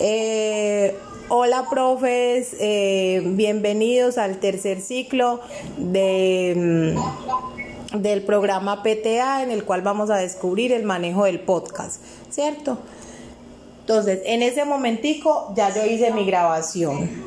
Eh, hola profes, eh, bienvenidos al tercer ciclo de, mm, del programa PTA en el cual vamos a descubrir el manejo del podcast, ¿cierto? Entonces, en ese momentico ya yo hice mi grabación.